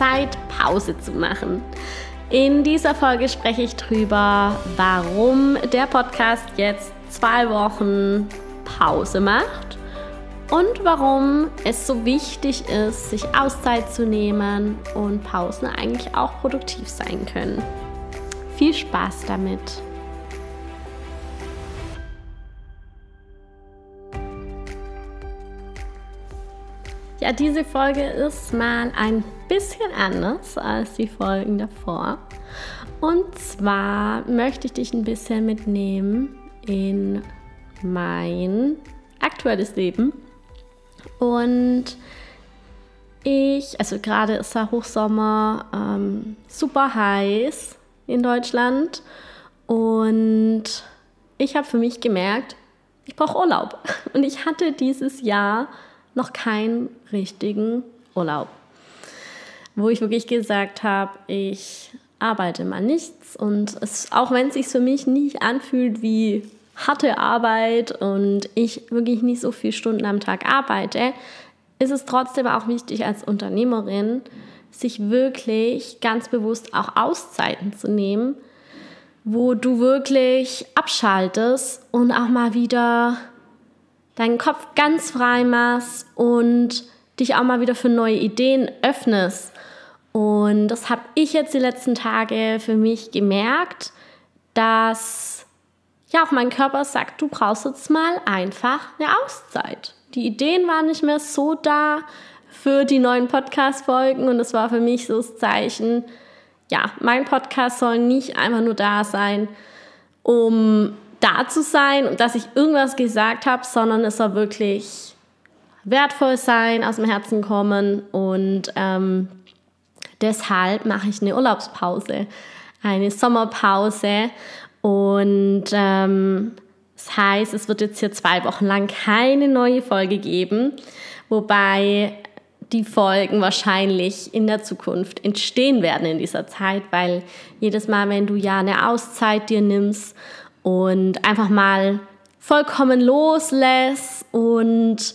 Zeit, Pause zu machen. In dieser Folge spreche ich darüber, warum der Podcast jetzt zwei Wochen Pause macht und warum es so wichtig ist, sich Auszeit zu nehmen und Pausen eigentlich auch produktiv sein können. Viel Spaß damit! Ja, diese Folge ist mal ein bisschen anders als die Folgen davor. Und zwar möchte ich dich ein bisschen mitnehmen in mein aktuelles Leben. Und ich, also gerade ist der Hochsommer ähm, super heiß in Deutschland. Und ich habe für mich gemerkt, ich brauche Urlaub. Und ich hatte dieses Jahr noch keinen richtigen Urlaub, wo ich wirklich gesagt habe, ich arbeite mal nichts und es, auch wenn es sich für mich nicht anfühlt wie harte Arbeit und ich wirklich nicht so viele Stunden am Tag arbeite, ist es trotzdem auch wichtig als Unternehmerin, sich wirklich ganz bewusst auch Auszeiten zu nehmen, wo du wirklich abschaltest und auch mal wieder deinen Kopf ganz frei machst und dich auch mal wieder für neue Ideen öffnest. Und das habe ich jetzt die letzten Tage für mich gemerkt, dass ja auch mein Körper sagt, du brauchst jetzt mal einfach eine Auszeit. Die Ideen waren nicht mehr so da für die neuen Podcast-Folgen und das war für mich so das Zeichen, ja, mein Podcast soll nicht einfach nur da sein, um da zu sein und dass ich irgendwas gesagt habe, sondern es soll wirklich wertvoll sein, aus dem Herzen kommen und ähm, deshalb mache ich eine Urlaubspause, eine Sommerpause und ähm, das heißt, es wird jetzt hier zwei Wochen lang keine neue Folge geben, wobei die Folgen wahrscheinlich in der Zukunft entstehen werden in dieser Zeit, weil jedes Mal, wenn du ja eine Auszeit dir nimmst und einfach mal vollkommen loslässt und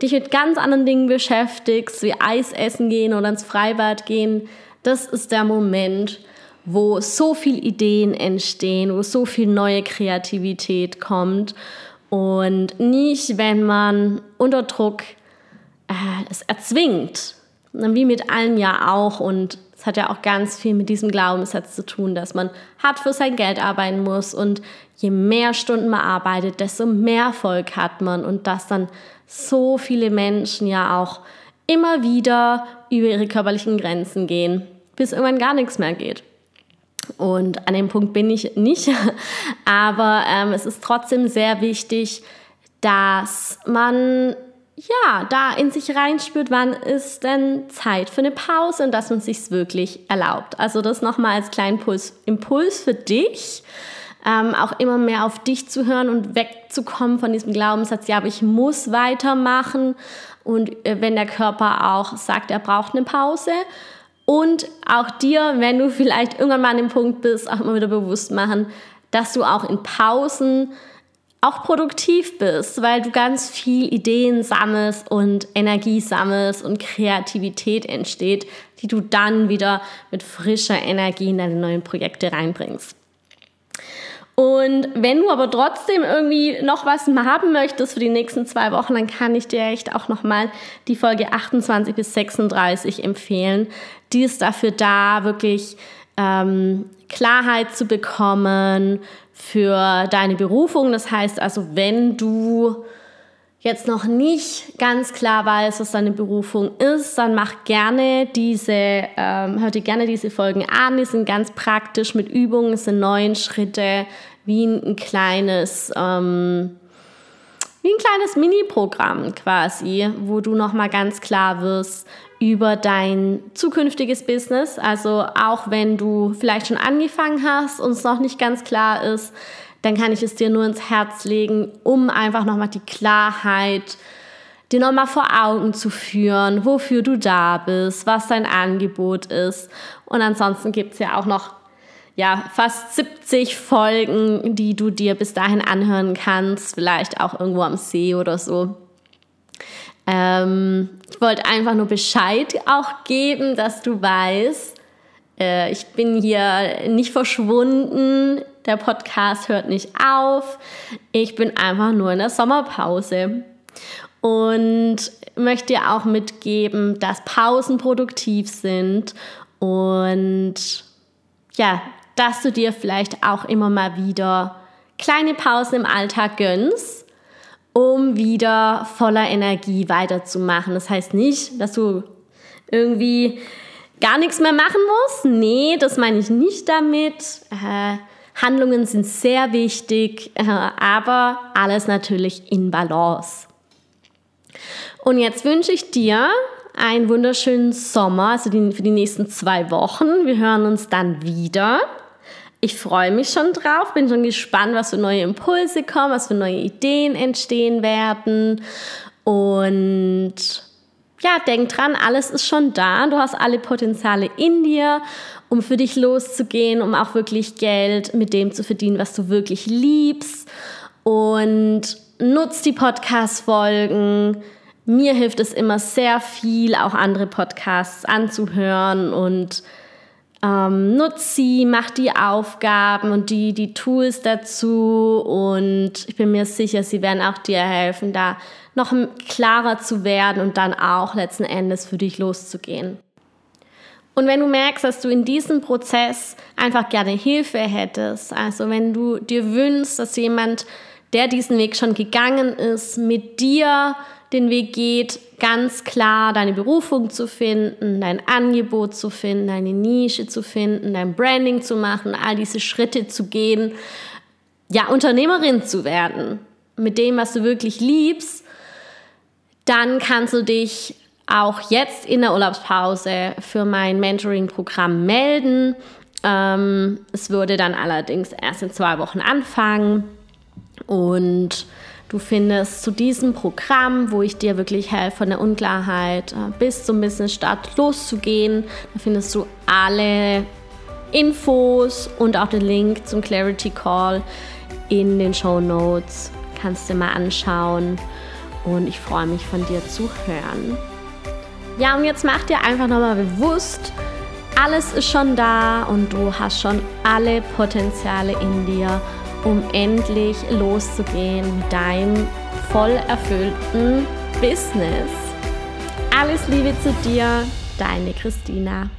dich mit ganz anderen Dingen beschäftigst, wie Eis essen gehen oder ins Freibad gehen, das ist der Moment, wo so viel Ideen entstehen, wo so viel neue Kreativität kommt. Und nicht, wenn man unter Druck äh, es erzwingt, wie mit allem ja auch. Und es hat ja auch ganz viel mit diesem Glaubenssatz zu tun, dass man hart für sein Geld arbeiten muss und je mehr Stunden man arbeitet, desto mehr Erfolg hat man und dass dann so viele Menschen ja auch immer wieder über ihre körperlichen Grenzen gehen, bis irgendwann gar nichts mehr geht. Und an dem Punkt bin ich nicht, aber ähm, es ist trotzdem sehr wichtig, dass man ja, da in sich reinspürt, wann ist denn Zeit für eine Pause und dass man sich wirklich erlaubt. Also das nochmal als kleinen Impuls, Impuls für dich, ähm, auch immer mehr auf dich zu hören und wegzukommen von diesem Glaubenssatz, ja, aber ich muss weitermachen und äh, wenn der Körper auch sagt, er braucht eine Pause und auch dir, wenn du vielleicht irgendwann mal an dem Punkt bist, auch immer wieder bewusst machen, dass du auch in Pausen auch produktiv bist, weil du ganz viel Ideen sammelst und Energie sammelst und Kreativität entsteht, die du dann wieder mit frischer Energie in deine neuen Projekte reinbringst. Und wenn du aber trotzdem irgendwie noch was haben möchtest für die nächsten zwei Wochen, dann kann ich dir echt auch nochmal die Folge 28 bis 36 empfehlen. Die ist dafür da, wirklich ähm, Klarheit zu bekommen für deine Berufung. Das heißt also, wenn du jetzt noch nicht ganz klar weißt, was deine Berufung ist, dann mach gerne diese, ähm, hör dir gerne diese Folgen an. Die sind ganz praktisch mit Übungen, es sind neun Schritte, wie ein kleines, ähm, wie ein kleines Mini-Programm quasi, wo du nochmal ganz klar wirst über dein zukünftiges Business. Also auch wenn du vielleicht schon angefangen hast und es noch nicht ganz klar ist, dann kann ich es dir nur ins Herz legen, um einfach nochmal die Klarheit dir nochmal vor Augen zu führen, wofür du da bist, was dein Angebot ist. Und ansonsten gibt es ja auch noch ja, fast 70 Folgen, die du dir bis dahin anhören kannst, vielleicht auch irgendwo am See oder so. Ähm, ich wollte einfach nur Bescheid auch geben, dass du weißt, äh, ich bin hier nicht verschwunden, der Podcast hört nicht auf, ich bin einfach nur in der Sommerpause. Und möchte dir auch mitgeben, dass Pausen produktiv sind und ja, dass du dir vielleicht auch immer mal wieder kleine Pausen im Alltag gönnst, um wieder voller Energie weiterzumachen. Das heißt nicht, dass du irgendwie gar nichts mehr machen musst. Nee, das meine ich nicht damit. Äh, Handlungen sind sehr wichtig, äh, aber alles natürlich in Balance. Und jetzt wünsche ich dir einen wunderschönen Sommer, also die, für die nächsten zwei Wochen. Wir hören uns dann wieder. Ich freue mich schon drauf, bin schon gespannt, was für neue Impulse kommen, was für neue Ideen entstehen werden. Und ja, denk dran, alles ist schon da. Du hast alle Potenziale in dir, um für dich loszugehen, um auch wirklich Geld mit dem zu verdienen, was du wirklich liebst. Und nutz die Podcast-Folgen mir hilft es immer sehr viel, auch andere Podcasts anzuhören und ähm, nutz sie, mach die Aufgaben und die, die Tools dazu und ich bin mir sicher, sie werden auch dir helfen, da noch klarer zu werden und dann auch letzten Endes für dich loszugehen. Und wenn du merkst, dass du in diesem Prozess einfach gerne Hilfe hättest, also wenn du dir wünschst, dass jemand, der diesen Weg schon gegangen ist, mit dir den Weg geht, ganz klar deine Berufung zu finden, dein Angebot zu finden, deine Nische zu finden, dein Branding zu machen, all diese Schritte zu gehen, ja, Unternehmerin zu werden mit dem, was du wirklich liebst, dann kannst du dich auch jetzt in der Urlaubspause für mein Mentoring-Programm melden. Ähm, es würde dann allerdings erst in zwei Wochen anfangen und Du findest zu diesem Programm, wo ich dir wirklich helfe, von der Unklarheit äh, bis zum Business-Start loszugehen. Da findest du alle Infos und auch den Link zum Clarity Call in den Show Notes. Kannst du mal anschauen und ich freue mich von dir zu hören. Ja, und jetzt mach dir einfach nochmal bewusst, alles ist schon da und du hast schon alle Potenziale in dir um endlich loszugehen mit deinem voll erfüllten Business. Alles Liebe zu dir, deine Christina.